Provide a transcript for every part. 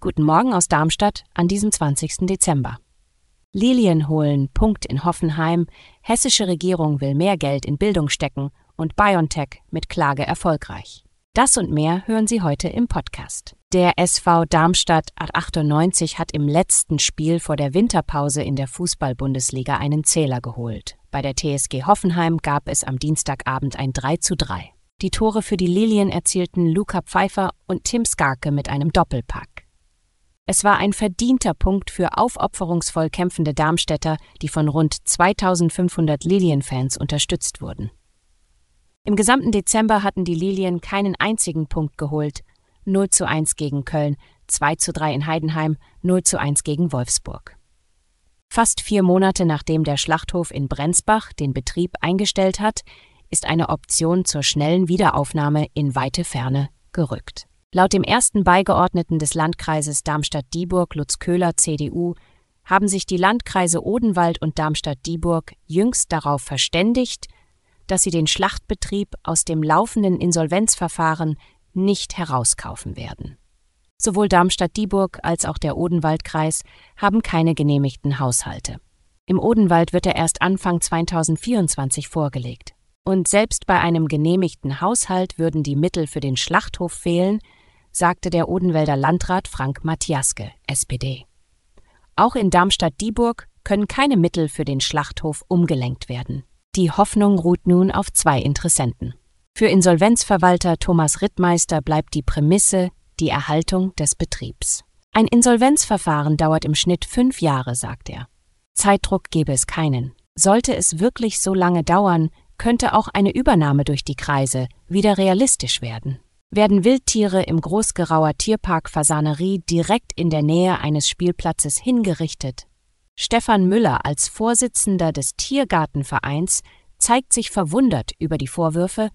Guten Morgen aus Darmstadt an diesem 20. Dezember. Lilien holen Punkt in Hoffenheim, hessische Regierung will mehr Geld in Bildung stecken und BioNTech mit Klage erfolgreich. Das und mehr hören Sie heute im Podcast. Der SV Darmstadt 98 hat im letzten Spiel vor der Winterpause in der Fußball-Bundesliga einen Zähler geholt. Bei der TSG Hoffenheim gab es am Dienstagabend ein 3 zu 3. Die Tore für die Lilien erzielten Luca Pfeiffer und Tim Skarke mit einem Doppelpack. Es war ein verdienter Punkt für aufopferungsvoll kämpfende Darmstädter, die von rund 2500 Lilien-Fans unterstützt wurden. Im gesamten Dezember hatten die Lilien keinen einzigen Punkt geholt. 0 zu 1 gegen Köln, 2 zu 3 in Heidenheim, 0 zu 1 gegen Wolfsburg. Fast vier Monate nachdem der Schlachthof in Brenzbach den Betrieb eingestellt hat, ist eine Option zur schnellen Wiederaufnahme in weite Ferne gerückt. Laut dem ersten Beigeordneten des Landkreises Darmstadt-Dieburg, Lutz Köhler, CDU, haben sich die Landkreise Odenwald und Darmstadt-Dieburg jüngst darauf verständigt, dass sie den Schlachtbetrieb aus dem laufenden Insolvenzverfahren nicht herauskaufen werden. Sowohl Darmstadt-Dieburg als auch der Odenwaldkreis haben keine genehmigten Haushalte. Im Odenwald wird er erst Anfang 2024 vorgelegt. Und selbst bei einem genehmigten Haushalt würden die Mittel für den Schlachthof fehlen, sagte der Odenwälder Landrat Frank Matthiaske, SPD. Auch in Darmstadt-Dieburg können keine Mittel für den Schlachthof umgelenkt werden. Die Hoffnung ruht nun auf zwei Interessenten. Für Insolvenzverwalter Thomas Rittmeister bleibt die Prämisse die Erhaltung des Betriebs. Ein Insolvenzverfahren dauert im Schnitt fünf Jahre, sagt er. Zeitdruck gebe es keinen. Sollte es wirklich so lange dauern, könnte auch eine Übernahme durch die Kreise wieder realistisch werden. Werden Wildtiere im Großgerauer Tierpark Fasanerie direkt in der Nähe eines Spielplatzes hingerichtet? Stefan Müller als Vorsitzender des Tiergartenvereins zeigt sich verwundert über die Vorwürfe,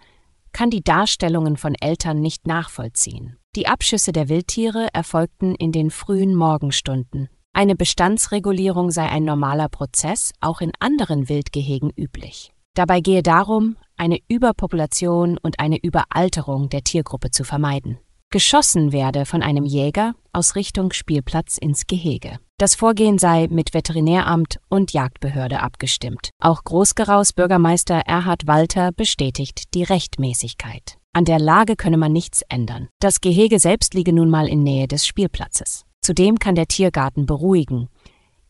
kann die Darstellungen von Eltern nicht nachvollziehen. Die Abschüsse der Wildtiere erfolgten in den frühen Morgenstunden. Eine Bestandsregulierung sei ein normaler Prozess, auch in anderen Wildgehegen üblich. Dabei gehe darum, eine Überpopulation und eine Überalterung der Tiergruppe zu vermeiden. Geschossen werde von einem Jäger aus Richtung Spielplatz ins Gehege. Das Vorgehen sei mit Veterinäramt und Jagdbehörde abgestimmt. Auch Großgeraus Bürgermeister Erhard Walter bestätigt die Rechtmäßigkeit. An der Lage könne man nichts ändern. Das Gehege selbst liege nun mal in Nähe des Spielplatzes. Zudem kann der Tiergarten beruhigen,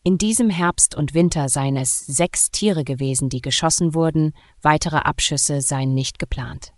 in diesem Herbst und Winter seien es sechs Tiere gewesen, die geschossen wurden, weitere Abschüsse seien nicht geplant.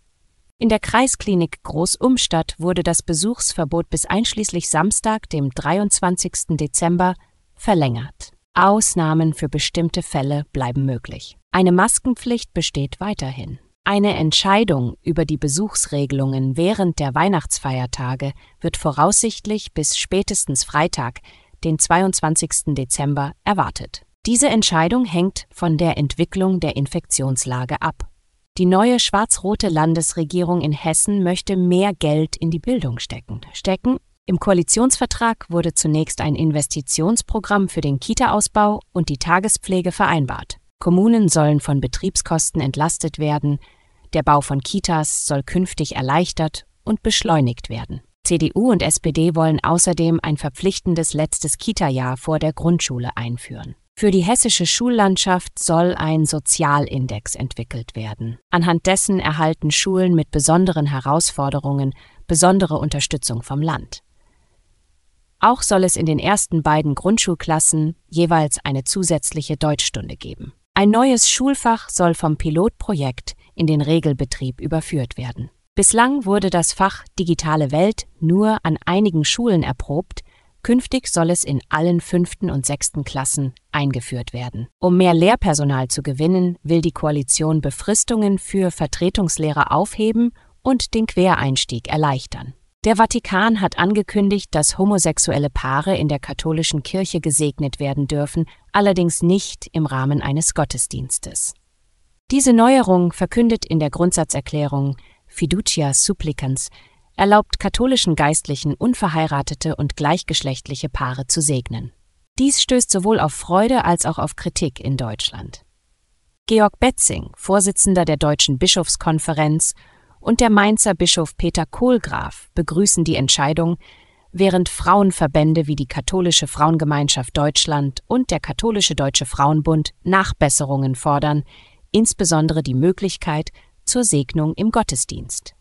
In der Kreisklinik Großumstadt wurde das Besuchsverbot bis einschließlich Samstag, dem 23. Dezember, verlängert. Ausnahmen für bestimmte Fälle bleiben möglich. Eine Maskenpflicht besteht weiterhin. Eine Entscheidung über die Besuchsregelungen während der Weihnachtsfeiertage wird voraussichtlich bis spätestens Freitag, den 22. Dezember, erwartet. Diese Entscheidung hängt von der Entwicklung der Infektionslage ab. Die neue schwarz-rote Landesregierung in Hessen möchte mehr Geld in die Bildung stecken. Stecken im Koalitionsvertrag wurde zunächst ein Investitionsprogramm für den Kita-Ausbau und die Tagespflege vereinbart. Kommunen sollen von Betriebskosten entlastet werden, der Bau von Kitas soll künftig erleichtert und beschleunigt werden. CDU und SPD wollen außerdem ein verpflichtendes letztes Kita-Jahr vor der Grundschule einführen. Für die hessische Schullandschaft soll ein Sozialindex entwickelt werden. Anhand dessen erhalten Schulen mit besonderen Herausforderungen besondere Unterstützung vom Land. Auch soll es in den ersten beiden Grundschulklassen jeweils eine zusätzliche Deutschstunde geben. Ein neues Schulfach soll vom Pilotprojekt in den Regelbetrieb überführt werden. Bislang wurde das Fach Digitale Welt nur an einigen Schulen erprobt, künftig soll es in allen fünften und sechsten Klassen eingeführt werden. Um mehr Lehrpersonal zu gewinnen, will die Koalition Befristungen für Vertretungslehrer aufheben und den Quereinstieg erleichtern. Der Vatikan hat angekündigt, dass homosexuelle Paare in der katholischen Kirche gesegnet werden dürfen, allerdings nicht im Rahmen eines Gottesdienstes. Diese Neuerung, verkündet in der Grundsatzerklärung Fiducia Supplicans, erlaubt katholischen Geistlichen unverheiratete und gleichgeschlechtliche Paare zu segnen. Dies stößt sowohl auf Freude als auch auf Kritik in Deutschland. Georg Betzing, Vorsitzender der Deutschen Bischofskonferenz und der Mainzer Bischof Peter Kohlgraf begrüßen die Entscheidung, während Frauenverbände wie die Katholische Frauengemeinschaft Deutschland und der Katholische Deutsche Frauenbund Nachbesserungen fordern, insbesondere die Möglichkeit zur Segnung im Gottesdienst.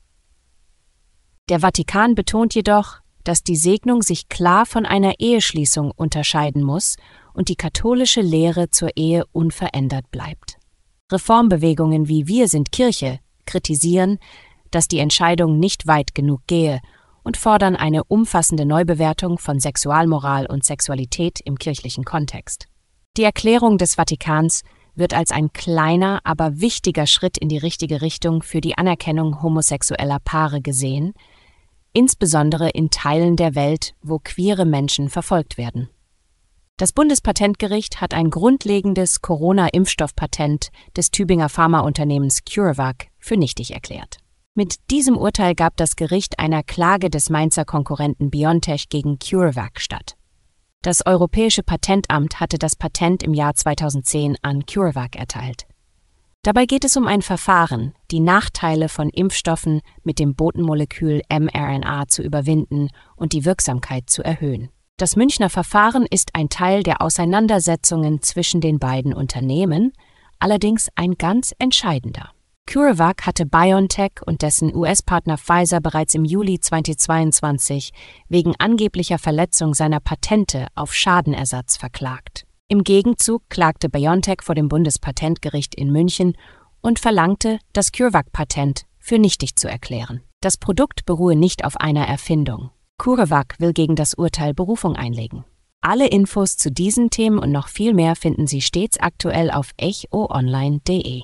Der Vatikan betont jedoch, dass die Segnung sich klar von einer Eheschließung unterscheiden muss und die katholische Lehre zur Ehe unverändert bleibt. Reformbewegungen wie Wir sind Kirche kritisieren, dass die Entscheidung nicht weit genug gehe und fordern eine umfassende Neubewertung von Sexualmoral und Sexualität im kirchlichen Kontext. Die Erklärung des Vatikans wird als ein kleiner, aber wichtiger Schritt in die richtige Richtung für die Anerkennung homosexueller Paare gesehen, insbesondere in Teilen der Welt, wo queere Menschen verfolgt werden. Das Bundespatentgericht hat ein grundlegendes Corona-Impfstoffpatent des Tübinger Pharmaunternehmens CureVac für nichtig erklärt. Mit diesem Urteil gab das Gericht einer Klage des Mainzer Konkurrenten BioNTech gegen CureVac statt. Das Europäische Patentamt hatte das Patent im Jahr 2010 an CureVac erteilt. Dabei geht es um ein Verfahren, die Nachteile von Impfstoffen mit dem Botenmolekül mRNA zu überwinden und die Wirksamkeit zu erhöhen. Das Münchner Verfahren ist ein Teil der Auseinandersetzungen zwischen den beiden Unternehmen, allerdings ein ganz entscheidender. CureVac hatte BioNTech und dessen US-Partner Pfizer bereits im Juli 2022 wegen angeblicher Verletzung seiner Patente auf Schadenersatz verklagt. Im Gegenzug klagte BioNTech vor dem Bundespatentgericht in München und verlangte, das CureVac-Patent für nichtig zu erklären. Das Produkt beruhe nicht auf einer Erfindung. CureVac will gegen das Urteil Berufung einlegen. Alle Infos zu diesen Themen und noch viel mehr finden Sie stets aktuell auf echoonline.de.